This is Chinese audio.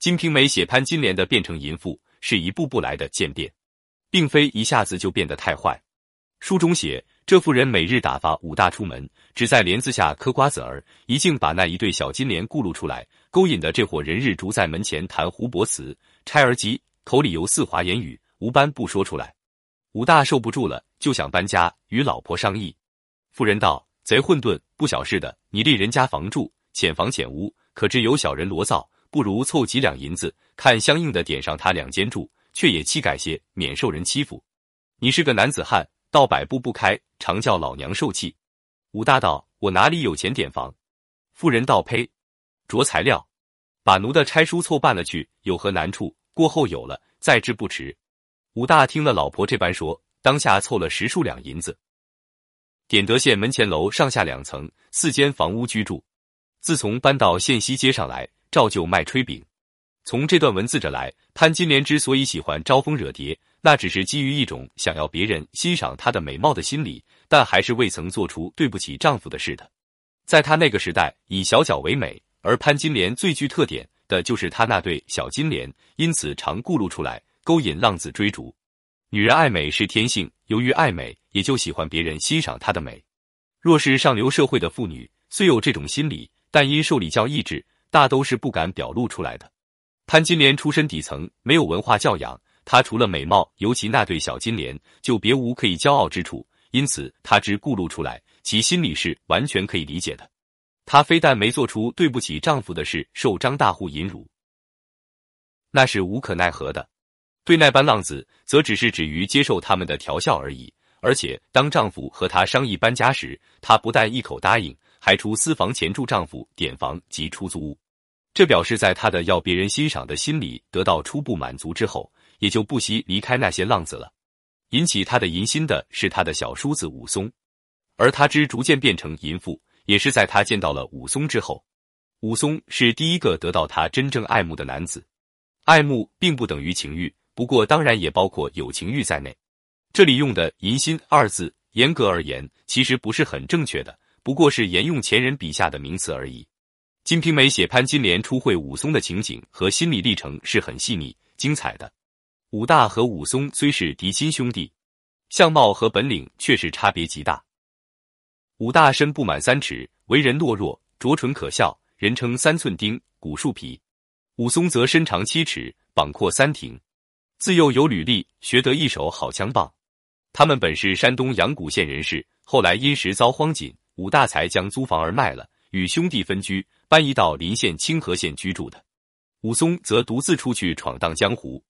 金瓶梅写潘金莲的变成淫妇，是一步步来的渐变，并非一下子就变得太坏。书中写，这妇人每日打发武大出门，只在帘子下嗑瓜子儿，一竟把那一对小金莲咕噜出来，勾引的这伙人日逐在门前谈胡伯词，拆儿急，口里犹似滑言语，无般不说出来。武大受不住了，就想搬家，与老婆商议。妇人道：“贼混沌，不小事的，你立人家房住，浅房浅屋，可知有小人罗造，不如凑几两银子，看相应的点上他两间住，却也气概些，免受人欺负。你是个男子汉。”倒百步不开，常叫老娘受气。武大道：“我哪里有钱点房？”妇人道：“呸！着材料，把奴的差书凑办了去，有何难处？过后有了再治不迟。”武大听了老婆这般说，当下凑了十数两银子，点德县门前楼上下两层四间房屋居住。自从搬到县西街上来，照旧卖炊饼。从这段文字着来，潘金莲之所以喜欢招蜂惹蝶。那只是基于一种想要别人欣赏她的美貌的心理，但还是未曾做出对不起丈夫的事的。在她那个时代，以小脚为美，而潘金莲最具特点的就是她那对小金莲，因此常顾露出来，勾引浪子追逐。女人爱美是天性，由于爱美，也就喜欢别人欣赏她的美。若是上流社会的妇女，虽有这种心理，但因受礼教抑制，大都是不敢表露出来的。潘金莲出身底层，没有文化教养。她除了美貌，尤其那对小金莲，就别无可以骄傲之处。因此，她之顾露出来，其心里是完全可以理解的。她非但没做出对不起丈夫的事，受张大户淫辱，那是无可奈何的；对那般浪子，则只是止于接受他们的调笑而已。而且，当丈夫和她商议搬家时，她不但一口答应，还出私房钱住丈夫点房及出租屋。这表示在她的要别人欣赏的心理得到初步满足之后。也就不惜离开那些浪子了。引起她的淫心的是他的小叔子武松，而他之逐渐变成淫妇，也是在他见到了武松之后。武松是第一个得到他真正爱慕的男子。爱慕并不等于情欲，不过当然也包括有情欲在内。这里用的“淫心”二字，严格而言其实不是很正确的，不过是沿用前人笔下的名词而已。《金瓶梅》写潘金莲初会武松的情景和心理历程是很细腻精彩的。武大和武松虽是嫡亲兄弟，相貌和本领却是差别极大。武大身不满三尺，为人懦弱，拙蠢可笑，人称三寸钉、古树皮；武松则身长七尺，膀阔三庭，自幼有履历，学得一手好枪棒。他们本是山东阳谷县人士，后来因时遭荒紧，武大才将租房而卖了，与兄弟分居，搬移到临县清河县居住的。武松则独自出去闯荡江湖。